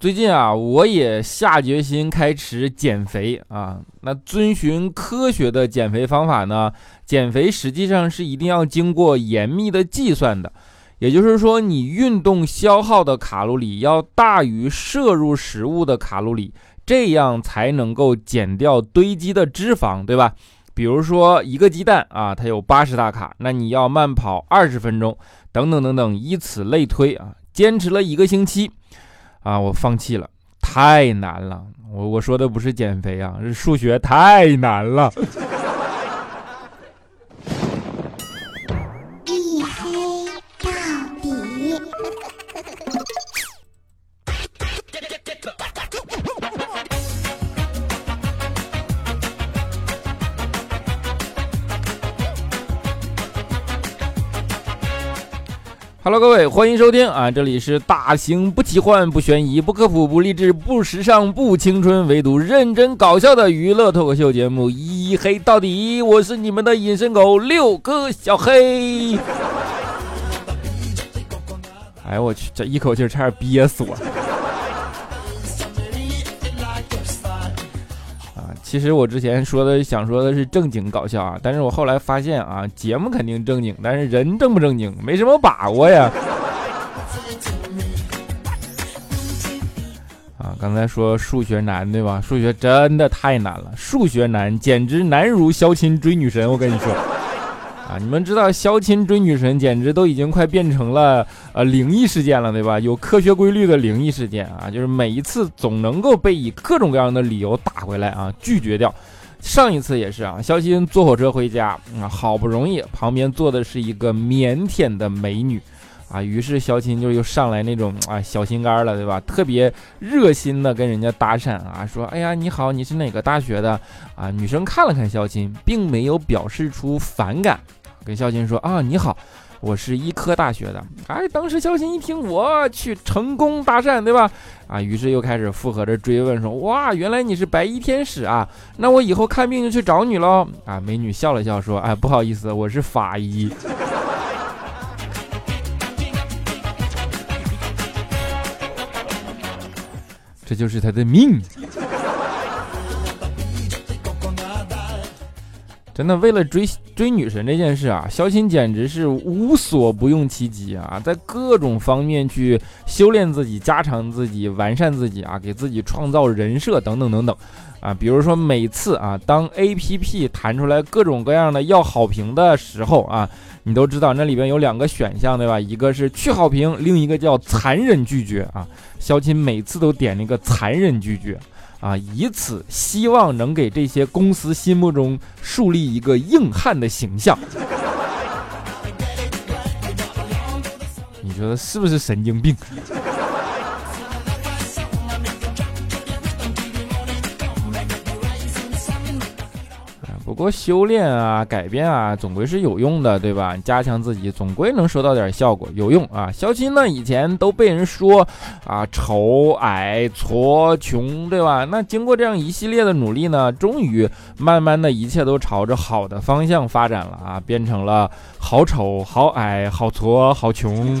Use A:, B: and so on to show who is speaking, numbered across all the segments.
A: 最近啊，我也下决心开始减肥啊。那遵循科学的减肥方法呢？减肥实际上是一定要经过严密的计算的。也就是说，你运动消耗的卡路里要大于摄入食物的卡路里，这样才能够减掉堆积的脂肪，对吧？比如说一个鸡蛋啊，它有八十大卡，那你要慢跑二十分钟，等等等等，以此类推啊。坚持了一个星期。啊，我放弃了，太难了。我我说的不是减肥啊，是数学太难了。Hello，各位，欢迎收听啊！这里是大型不奇幻、不悬疑、不科普、不励志、不时尚、不青春，唯独认真搞笑的娱乐脱口秀节目《一黑到底》。我是你们的隐身狗六哥小黑。哎我去，这一口气差点憋死我。其实我之前说的想说的是正经搞笑啊，但是我后来发现啊，节目肯定正经，但是人正不正经，没什么把握呀。啊，刚才说数学难对吧？数学真的太难了，数学难，简直难如相亲追女神，我跟你说。啊，你们知道相亲追女神简直都已经快变成了呃灵异事件了，对吧？有科学规律的灵异事件啊，就是每一次总能够被以各种各样的理由打回来啊，拒绝掉。上一次也是啊，肖钦坐火车回家啊，好不容易旁边坐的是一个腼腆的美女啊，于是肖钦就又上来那种啊小心肝了，对吧？特别热心的跟人家搭讪啊，说哎呀你好，你是哪个大学的啊？女生看了看肖钦，并没有表示出反感。跟肖鑫说啊，你好，我是医科大学的。哎，当时肖鑫一听，我去成功搭讪，对吧？啊，于是又开始附和着追问说，哇，原来你是白衣天使啊？那我以后看病就去找你喽。啊，美女笑了笑说，哎，不好意思，我是法医。这就是他的命。真的为了追追女神这件事啊，肖鑫简直是无所不用其极啊，在各种方面去修炼自己、加强自己、完善自己啊，给自己创造人设等等等等啊。比如说每次啊，当 A P P 弹出来各种各样的要好评的时候啊，你都知道那里边有两个选项对吧？一个是去好评，另一个叫残忍拒绝啊。肖鑫每次都点那个残忍拒绝。啊，以此希望能给这些公司心目中树立一个硬汉的形象。你觉得是不是神经病？多修炼啊，改变啊，总归是有用的，对吧？加强自己，总归能收到点效果，有用啊。肖钦呢，以前都被人说啊丑、矮、矬、穷，对吧？那经过这样一系列的努力呢，终于慢慢的一切都朝着好的方向发展了啊，变成了好丑、好矮、好矬、好穷。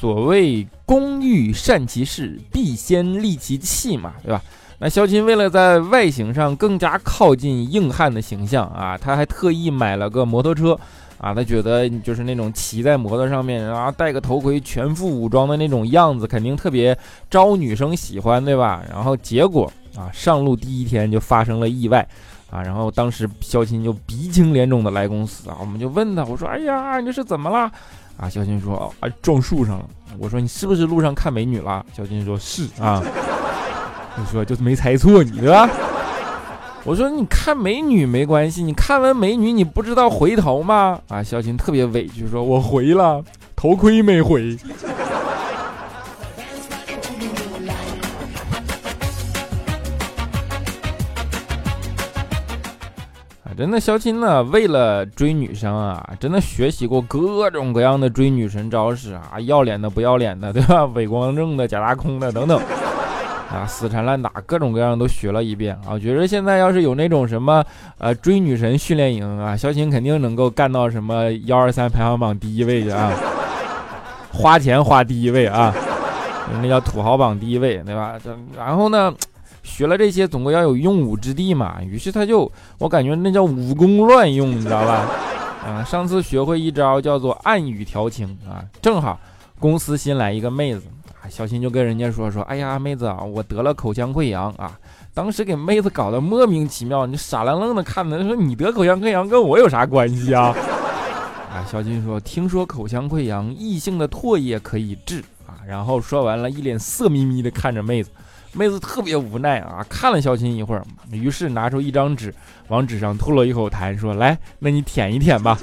A: 所谓工欲善其事，必先利其器嘛，对吧？那肖钦为了在外形上更加靠近硬汉的形象啊，他还特意买了个摩托车啊，他觉得就是那种骑在摩托上面，然后戴个头盔，全副武装的那种样子，肯定特别招女生喜欢，对吧？然后结果啊，上路第一天就发生了意外啊，然后当时肖钦就鼻青脸肿的来公司啊，我们就问他，我说，哎呀，你这是怎么了？啊，小金说啊，撞树上了。我说你是不是路上看美女了？小金说是啊。你说就是没猜错你对吧？我说你看美女没关系，你看完美女你不知道回头吗？啊，小金特别委屈说，我回了，头盔没回。真的，肖钦呢，为了追女生啊，真的学习过各种各样的追女神招式啊，要脸的、不要脸的，对吧？伪光正的、假大空的等等 啊，死缠烂打，各种各样都学了一遍啊。我觉得现在要是有那种什么呃追女神训练营啊，肖青肯定能够干到什么幺二三排行榜第一位去啊，花钱花第一位啊，那叫土豪榜第一位，对吧？然后呢，学了这些总归要有用武之地嘛，于是他就我感觉那叫武功乱用，你知道吧？啊，上次学会一招叫做暗语调情啊，正好公司新来一个妹子。啊小新就跟人家说说，哎呀，妹子啊，我得了口腔溃疡啊！当时给妹子搞得莫名其妙，你傻愣愣的看着，说你得口腔溃疡跟我有啥关系啊？啊，小新说，听说口腔溃疡异性的唾液可以治啊。然后说完了，一脸色眯眯的看着妹子，妹子特别无奈啊，看了小新一会儿，于是拿出一张纸，往纸上吐了一口痰，说来，那你舔一舔吧。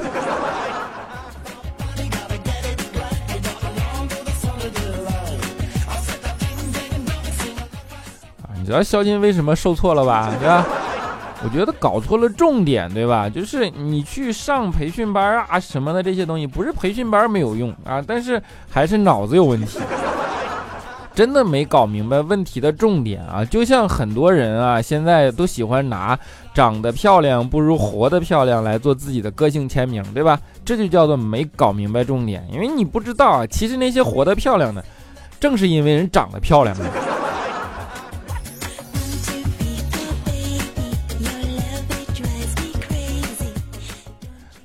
A: 啊，你知道肖金为什么受挫了吧？对吧？我觉得搞错了重点，对吧？就是你去上培训班啊什么的这些东西，不是培训班没有用啊，但是还是脑子有问题，真的没搞明白问题的重点啊！就像很多人啊，现在都喜欢拿长得漂亮不如活得漂亮来做自己的个性签名，对吧？这就叫做没搞明白重点，因为你不知道啊，其实那些活得漂亮的，正是因为人长得漂亮。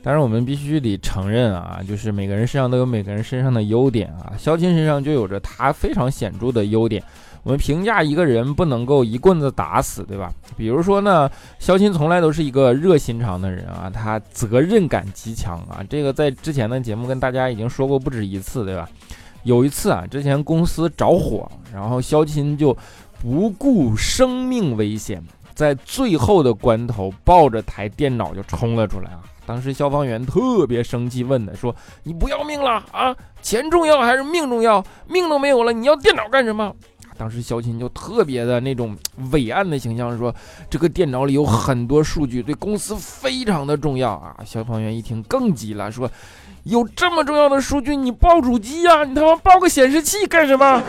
A: 但是我们必须得承认啊，就是每个人身上都有每个人身上的优点啊。肖钦身上就有着他非常显著的优点。我们评价一个人不能够一棍子打死，对吧？比如说呢，肖钦从来都是一个热心肠的人啊，他责任感极强啊。这个在之前的节目跟大家已经说过不止一次，对吧？有一次啊，之前公司着火，然后肖钦就不顾生命危险，在最后的关头抱着台电脑就冲了出来啊。当时消防员特别生气，问的说：“你不要命了啊？钱重要还是命重要？命都没有了，你要电脑干什么？”当时肖钦就特别的那种伟岸的形象说：“这个电脑里有很多数据，对公司非常的重要啊！”消防员一听更急了，说：“有这么重要的数据，你报主机呀？你他妈报个显示器干什么？”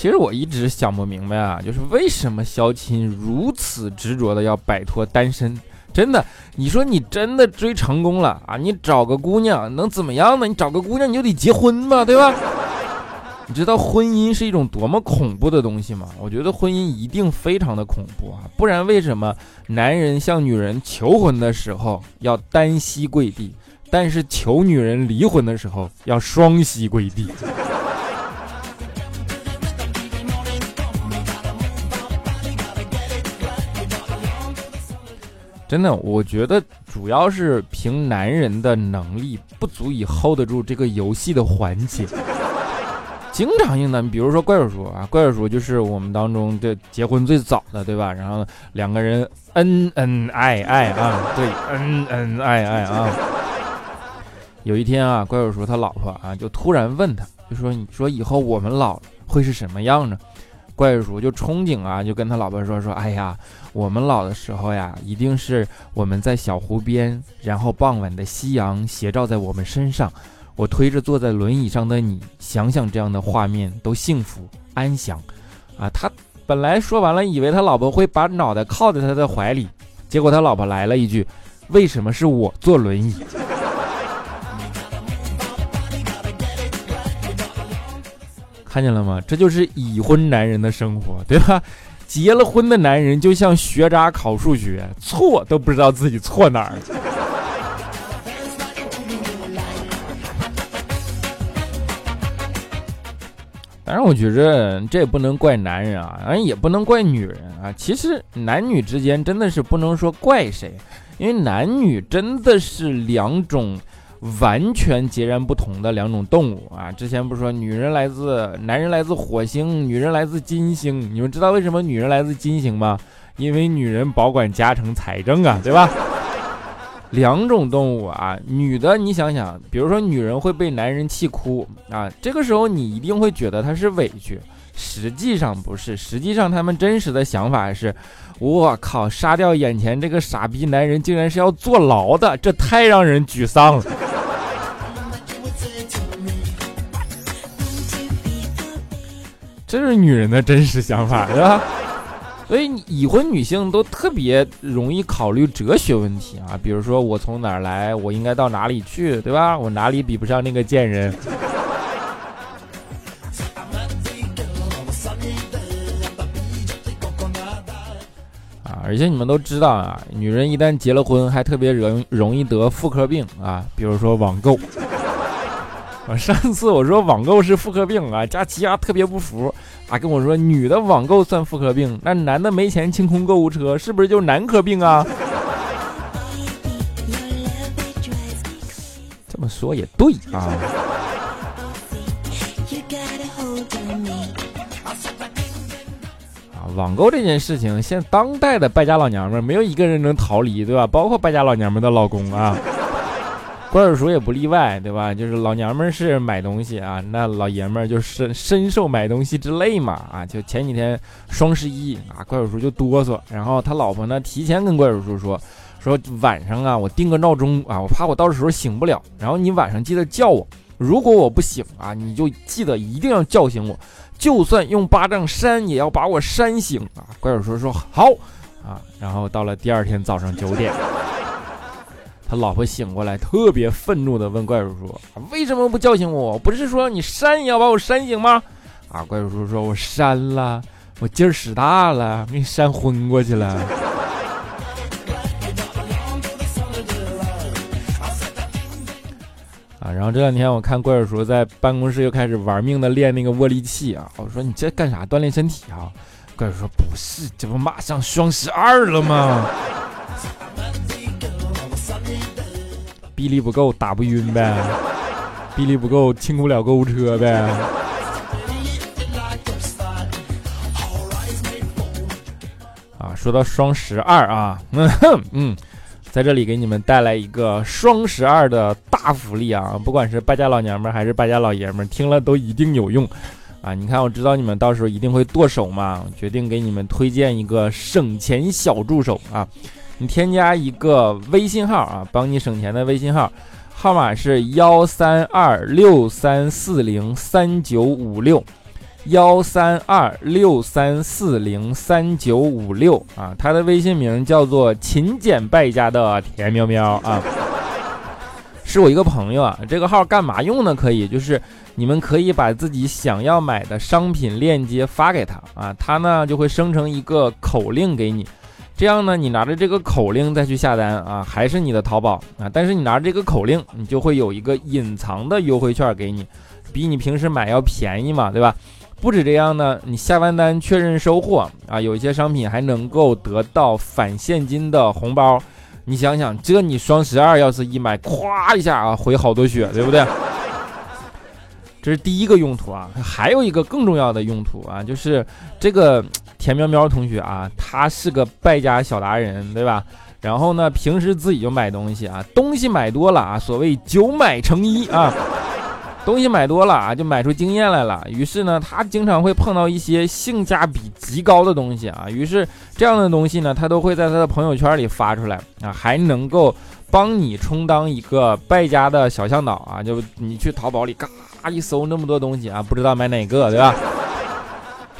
A: 其实我一直想不明白啊，就是为什么肖钦如此执着的要摆脱单身？真的，你说你真的追成功了啊？你找个姑娘能怎么样呢？你找个姑娘你就得结婚嘛，对吧？你知道婚姻是一种多么恐怖的东西吗？我觉得婚姻一定非常的恐怖啊，不然为什么男人向女人求婚的时候要单膝跪地，但是求女人离婚的时候要双膝跪地？真的，我觉得主要是凭男人的能力不足以 hold 得住这个游戏的环节。经常性的，比如说怪叔叔啊，怪叔叔就是我们当中的结婚最早的，对吧？然后两个人恩恩爱爱啊，对，恩恩爱爱啊。有一天啊，怪叔叔他老婆啊就突然问他，就说：“你说以后我们老了会是什么样呢？”怪叔就憧憬啊，就跟他老婆说说，哎呀，我们老的时候呀，一定是我们在小湖边，然后傍晚的夕阳斜照在我们身上，我推着坐在轮椅上的你，想想这样的画面都幸福安详，啊，他本来说完了，以为他老婆会把脑袋靠在他的怀里，结果他老婆来了一句，为什么是我坐轮椅？看见了吗？这就是已婚男人的生活，对吧？结了婚的男人就像学渣考数学，错都不知道自己错哪儿。当然，我觉着这也不能怪男人啊，也不能怪女人啊。其实男女之间真的是不能说怪谁，因为男女真的是两种。完全截然不同的两种动物啊！之前不是说女人来自男人来自火星，女人来自金星？你们知道为什么女人来自金星吗？因为女人保管家庭财政啊，对吧？两种动物啊，女的你想想，比如说女人会被男人气哭啊，这个时候你一定会觉得她是委屈，实际上不是，实际上他们真实的想法是，我靠，杀掉眼前这个傻逼男人，竟然是要坐牢的，这太让人沮丧了。这是女人的真实想法，对吧？所以已婚女性都特别容易考虑哲学问题啊，比如说我从哪儿来，我应该到哪里去，对吧？我哪里比不上那个贱人？啊，而且你们都知道啊，女人一旦结了婚，还特别容容易得妇科病啊，比如说网购。上次我说网购是妇科病啊，佳琪啊特别不服啊，跟我说女的网购算妇科病，那男的没钱清空购物车，是不是就是男科病啊？这么说也对啊。啊，网购这件事情，现当代的败家老娘们没有一个人能逃离，对吧？包括败家老娘们的老公啊。怪叔叔也不例外，对吧？就是老娘们是买东西啊，那老爷们儿就深深受买东西之累嘛啊！就前几天双十一啊，怪叔叔就哆嗦，然后他老婆呢提前跟怪叔叔说，说晚上啊我定个闹钟啊，我怕我到时候醒不了，然后你晚上记得叫我，如果我不醒啊，你就记得一定要叫醒我，就算用巴掌扇也要把我扇醒啊！怪叔叔说好啊，然后到了第二天早上九点。他老婆醒过来，特别愤怒地问怪叔叔：“为什么不叫醒我？不是说你扇也要把我扇醒吗？”啊，怪叔叔说：“我扇了，我劲儿使大了，给扇昏过去了。”啊，然后这两天我看怪叔叔在办公室又开始玩命的练那个握力器啊，我说：“你这干啥？锻炼身体啊？”怪叔叔说：“不是，这不马上双十二了吗？”臂力不够，打不晕呗；臂力不够，清不了购物车呗。啊，说到双十二啊，嗯 哼嗯，在这里给你们带来一个双十二的大福利啊！不管是败家老娘们还是败家老爷们，听了都一定有用啊！你看，我知道你们到时候一定会剁手嘛，决定给你们推荐一个省钱小助手啊！你添加一个微信号啊，帮你省钱的微信号，号码是幺三二六三四零三九五六，幺三二六三四零三九五六啊，他的微信名叫做勤俭败家的田喵喵啊，是我一个朋友啊，这个号干嘛用呢？可以就是你们可以把自己想要买的商品链接发给他啊，他呢就会生成一个口令给你。这样呢，你拿着这个口令再去下单啊，还是你的淘宝啊？但是你拿着这个口令，你就会有一个隐藏的优惠券给你，比你平时买要便宜嘛，对吧？不止这样呢，你下完单确认收货啊，有一些商品还能够得到返现金的红包。你想想，这你双十二要是一买，咵一下啊，回好多血，对不对？这是第一个用途啊，还有一个更重要的用途啊，就是这个。田喵喵同学啊，他是个败家小达人，对吧？然后呢，平时自己就买东西啊，东西买多了啊，所谓九买成一啊，东西买多了啊，就买出经验来了。于是呢，他经常会碰到一些性价比极高的东西啊，于是这样的东西呢，他都会在他的朋友圈里发出来啊，还能够帮你充当一个败家的小向导啊，就你去淘宝里嘎一搜那么多东西啊，不知道买哪个，对吧？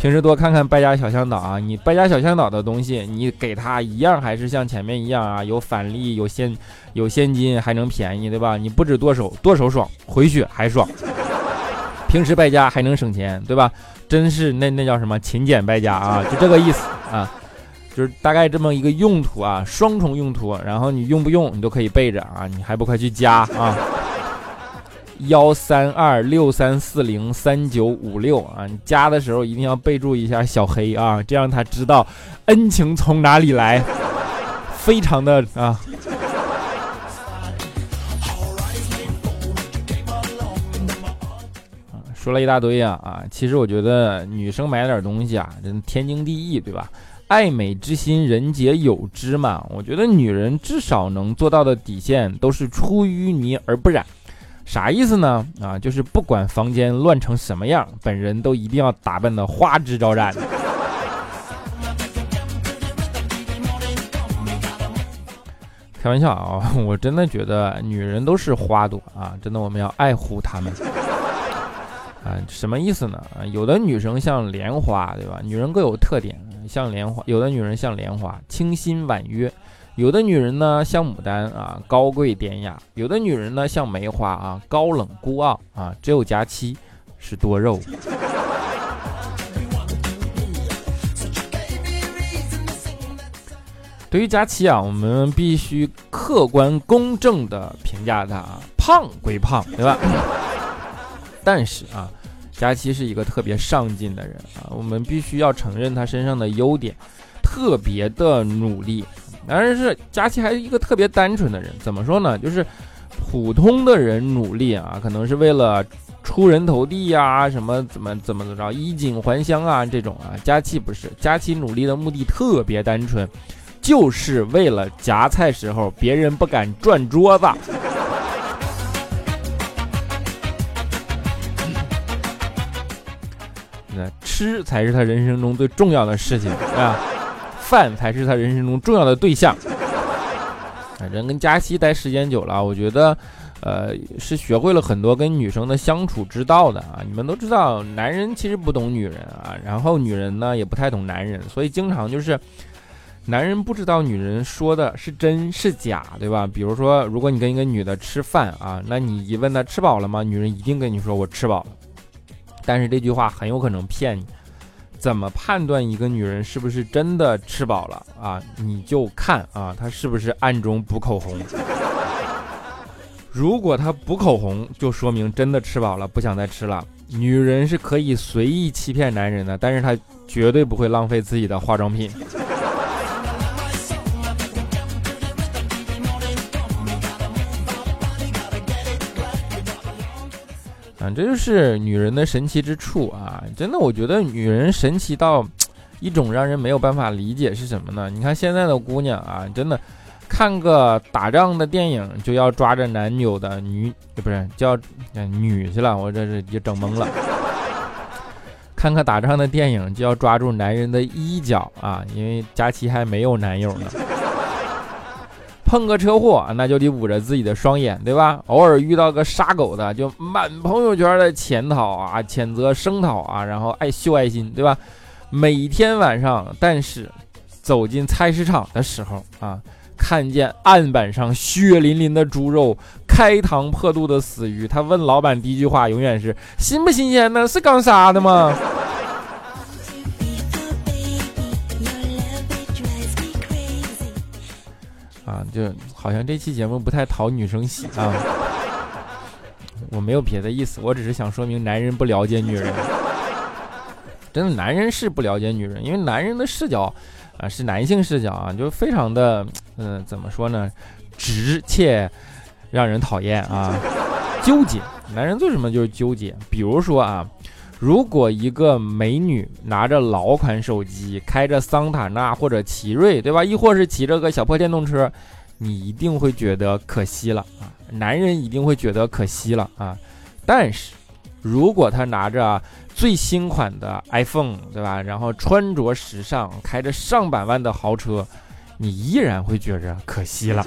A: 平时多看看败家小向导啊，你败家小向导的东西，你给他一样还是像前面一样啊，有返利，有现有现金，还能便宜，对吧？你不止剁手，剁手爽，回血还爽。平时败家还能省钱，对吧？真是那那叫什么勤俭败家啊，就这个意思啊，就是大概这么一个用途啊，双重用途。然后你用不用，你都可以备着啊，你还不快去加啊？幺三二六三四零三九五六啊，你加的时候一定要备注一下小黑啊，这样他知道恩情从哪里来，非常的啊。说了一大堆啊啊，其实我觉得女生买点东西啊，真天经地义，对吧？爱美之心，人皆有之嘛。我觉得女人至少能做到的底线，都是出淤泥而不染。啥意思呢？啊，就是不管房间乱成什么样，本人都一定要打扮的花枝招展。开玩笑啊，我真的觉得女人都是花朵啊，真的我们要爱护她们。啊，什么意思呢？啊，有的女生像莲花，对吧？女人各有特点，像莲花，有的女人像莲花，清新婉约。有的女人呢像牡丹啊，高贵典雅；有的女人呢像梅花啊，高冷孤傲啊。只有佳期是多肉。对于佳期啊，我们必须客观公正的评价她啊，胖归胖，对吧？但是啊，佳期是一个特别上进的人啊，我们必须要承认他身上的优点，特别的努力。但是佳琪还是一个特别单纯的人，怎么说呢？就是普通的人努力啊，可能是为了出人头地呀，什么怎么怎么怎么着，衣锦还乡啊这种啊。佳琪不是，佳琪努力的目的特别单纯，就是为了夹菜时候别人不敢转桌子。吃才是他人生中最重要的事情啊，饭才是他人生中重要的对象。人跟佳期待时间久了，我觉得，呃，是学会了很多跟女生的相处之道的啊。你们都知道，男人其实不懂女人啊，然后女人呢也不太懂男人，所以经常就是，男人不知道女人说的是真是假，对吧？比如说，如果你跟一个女的吃饭啊，那你一问她吃饱了吗？女人一定跟你说我吃饱了。但是这句话很有可能骗你。怎么判断一个女人是不是真的吃饱了啊？你就看啊，她是不是暗中补口红。如果她补口红，就说明真的吃饱了，不想再吃了。女人是可以随意欺骗男人的，但是她绝对不会浪费自己的化妆品。啊，这就是女人的神奇之处啊！真的，我觉得女人神奇到一种让人没有办法理解是什么呢？你看现在的姑娘啊，真的看个打仗的电影就要抓着男友的女，不是叫女去了，我这是也整懵了。看个打仗的电影就要抓住男人的衣角啊，因为佳琪还没有男友呢。碰个车祸，那就得捂着自己的双眼，对吧？偶尔遇到个杀狗的，就满朋友圈的潜讨啊，谴责声讨啊，然后爱秀爱心，对吧？每天晚上，但是走进菜市场的时候啊，看见案板上血淋淋的猪肉，开膛破肚的死鱼，他问老板第一句话永远是：新不新鲜呢？是刚杀的吗？就好像这期节目不太讨女生喜啊。我没有别的意思，我只是想说明男人不了解女人。真的，男人是不了解女人，因为男人的视角啊是男性视角啊，就非常的嗯，怎么说呢，直且让人讨厌啊，纠结。男人做什么就是纠结。比如说啊，如果一个美女拿着老款手机，开着桑塔纳或者奇瑞，对吧？亦或是骑着个小破电动车。你一定会觉得可惜了啊，男人一定会觉得可惜了啊。但是，如果他拿着最新款的 iPhone，对吧？然后穿着时尚，开着上百万的豪车，你依然会觉着可惜了。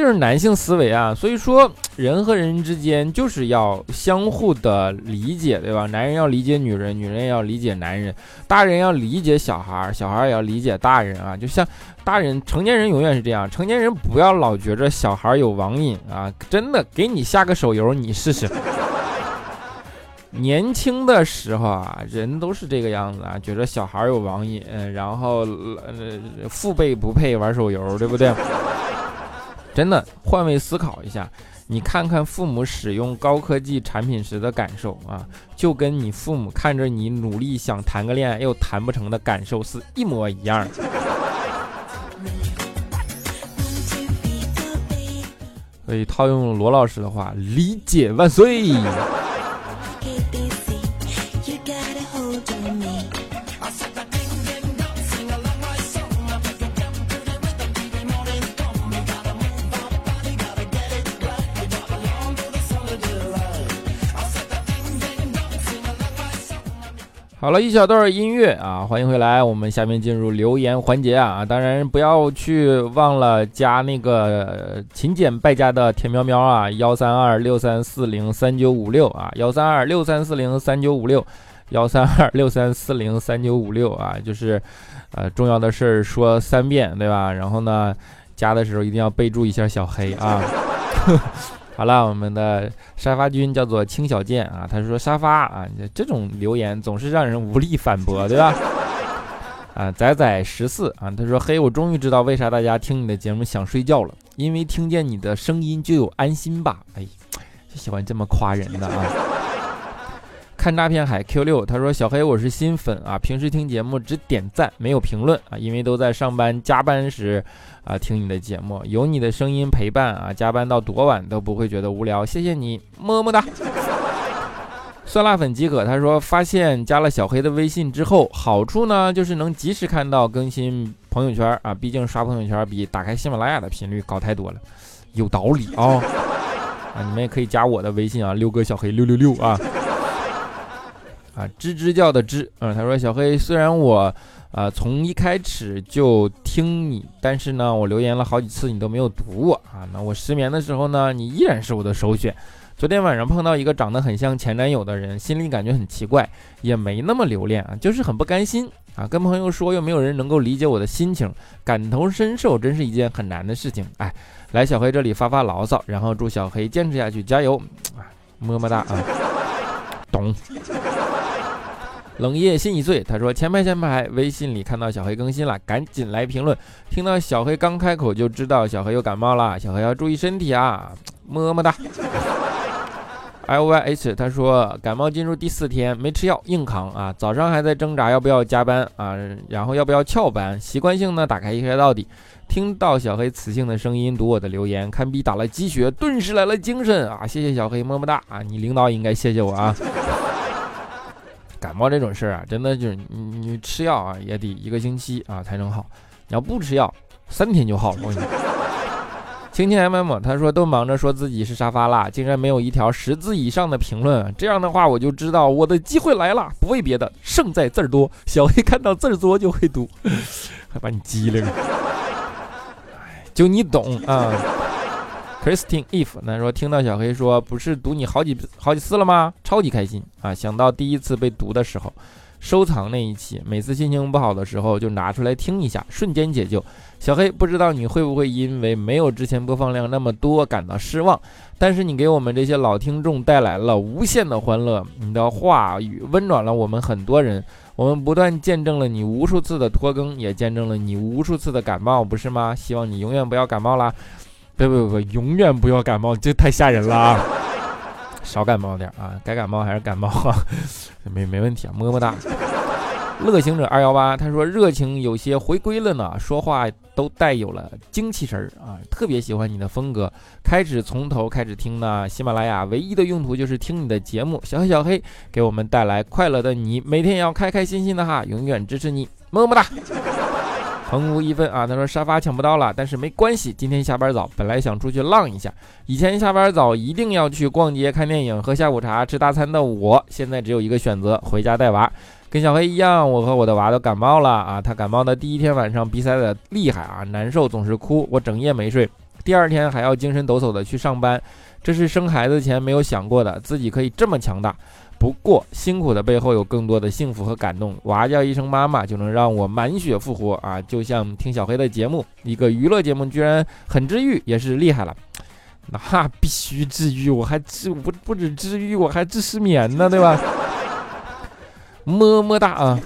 A: 就是男性思维啊，所以说人和人之间就是要相互的理解，对吧？男人要理解女人，女人也要理解男人，大人要理解小孩，小孩也要理解大人啊。就像大人，成年人永远是这样，成年人不要老觉着小孩有网瘾啊，真的，给你下个手游，你试试。年轻的时候啊，人都是这个样子啊，觉着小孩有网瘾，然后呃，父辈不配玩手游，对不对？真的换位思考一下，你看看父母使用高科技产品时的感受啊，就跟你父母看着你努力想谈个恋爱又谈不成的感受是一模一样。所以套用罗老师的话，理解万岁。好了一小段音乐啊，欢迎回来。我们下面进入留言环节啊，当然不要去忘了加那个勤俭败家的田喵喵啊，幺三二六三四零三九五六啊，幺三二六三四零三九五六，幺三二六三四零三九五六啊，就是呃重要的事儿说三遍，对吧？然后呢，加的时候一定要备注一下小黑啊。好了，我们的沙发君叫做青小健啊，他说沙发啊，这种留言总是让人无力反驳，对吧？啊，仔仔十四啊，他说嘿，我终于知道为啥大家听你的节目想睡觉了，因为听见你的声音就有安心吧？哎，就喜欢这么夸人的啊。看诈骗海 Q 六，他说小黑我是新粉啊，平时听节目只点赞没有评论啊，因为都在上班加班时啊听你的节目，有你的声音陪伴啊，加班到多晚都不会觉得无聊，谢谢你，么么哒。酸辣粉即可，他说发现加了小黑的微信之后，好处呢就是能及时看到更新朋友圈啊，毕竟刷朋友圈比打开喜马拉雅的频率高太多了，有道理啊 啊，你们也可以加我的微信啊，六哥小黑六六六啊。啊，吱吱叫的吱，嗯，他说小黑，虽然我，啊，从一开始就听你，但是呢，我留言了好几次，你都没有读我啊。那我失眠的时候呢，你依然是我的首选。昨天晚上碰到一个长得很像前男友的人，心里感觉很奇怪，也没那么留恋啊，就是很不甘心啊。跟朋友说，又没有人能够理解我的心情，感同身受，真是一件很难的事情。哎，来小黑这里发发牢骚，然后祝小黑坚持下去，加油 啊，么么哒啊，懂。冷夜心已碎，他说前排前排，微信里看到小黑更新了，赶紧来评论。听到小黑刚开口就知道小黑又感冒了，小黑要注意身体啊，么么哒。L Y H 他说感冒进入第四天，没吃药硬扛啊，早上还在挣扎要不要加班啊，然后要不要翘班，习惯性的打开一开到底。听到小黑磁性的声音，读我的留言，堪比打了鸡血，顿时来了精神啊！谢谢小黑，么么哒啊！你领导应该谢谢我啊。感冒这种事儿啊，真的就是你你吃药啊，也得一个星期啊才能好。你要不吃药，三天就好了。我跟你说，青青 M M 他说都忙着说自己是沙发啦，竟然没有一条十字以上的评论。这样的话，我就知道我的机会来了。不为别的，胜在字儿多。小黑看到字儿多就会读，还把你机灵。就你懂啊。Christine If 那说听到小黑说不是读你好几好几次了吗？超级开心啊！想到第一次被读的时候，收藏那一期，每次心情不好的时候就拿出来听一下，瞬间解救。小黑不知道你会不会因为没有之前播放量那么多感到失望，但是你给我们这些老听众带来了无限的欢乐，你的话语温暖了我们很多人，我们不断见证了你无数次的拖更，也见证了你无数次的感冒，不是吗？希望你永远不要感冒啦。别别别，永远不要感冒，这太吓人了啊！少感冒点啊，该感冒还是感冒，没没问题啊，么么哒。乐行者二幺八他说热情有些回归了呢，说话都带有了精气神儿啊，特别喜欢你的风格。开始从头开始听呢，喜马拉雅唯一的用途就是听你的节目。小黑小黑给我们带来快乐的你，每天也要开开心心的哈，永远支持你，么么哒。横无一分啊！他说沙发抢不到了，但是没关系。今天下班早，本来想出去浪一下。以前下班早一定要去逛街、看电影、喝下午茶、吃大餐的我，现在只有一个选择：回家带娃。跟小黑一样，我和我的娃都感冒了啊！他感冒的第一天晚上鼻塞的厉害啊，难受，总是哭，我整夜没睡。第二天还要精神抖擞的去上班，这是生孩子前没有想过的，自己可以这么强大。不过辛苦的背后有更多的幸福和感动。娃叫一声妈妈就能让我满血复活啊！就像听小黑的节目，一个娱乐节目居然很治愈，也是厉害了。那必须治愈，我还治不不止治愈，我还治失眠呢，对吧？么么哒啊！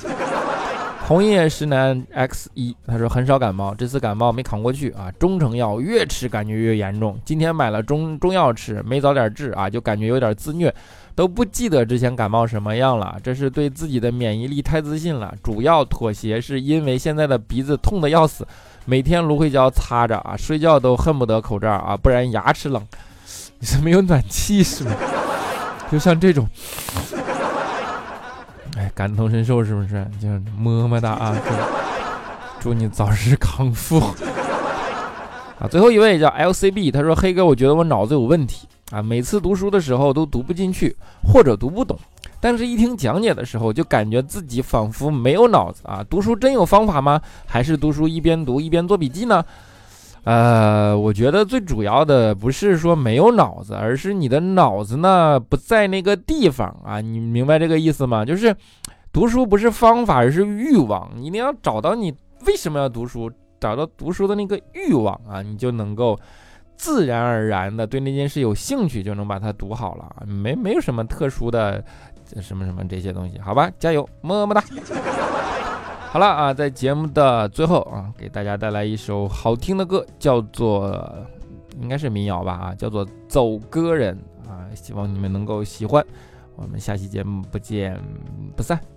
A: 红叶石楠 X 一，他说很少感冒，这次感冒没扛过去啊。中成药越吃感觉越严重，今天买了中中药吃，没早点治啊，就感觉有点自虐。都不记得之前感冒什么样了，这是对自己的免疫力太自信了。主要妥协是因为现在的鼻子痛的要死，每天芦荟胶擦着啊，睡觉都恨不得口罩啊，不然牙齿冷。你是没有暖气是吗？就像这种，哎，感同身受是不是？就么么哒啊！祝你早日康复啊！最后一位叫 LCB，他说：“黑哥，我觉得我脑子有问题。”啊，每次读书的时候都读不进去，或者读不懂，
B: 但是一听讲解的时候，就感觉自己仿佛没有脑子啊！读书真有方法吗？还是读书一边读一边做笔记呢？呃，我觉得最主要的不是说没有脑子，而是你的脑子呢不在那个地方啊！你明白这个意思吗？就是读书不是方法，而是欲望。你一定要找到你为什么要读书，找到读书的那个欲望啊，你就能够自然而然的对那件事有兴趣，就能把它读好了。没没有什么特殊的什么什么这些东西，好吧？加油，么么哒。好了啊，在节目的最后啊，给大家带来一首好听的歌，叫做应该是民谣吧啊，叫做《走歌人》啊，希望你们能够喜欢。我们下期节目不见不散。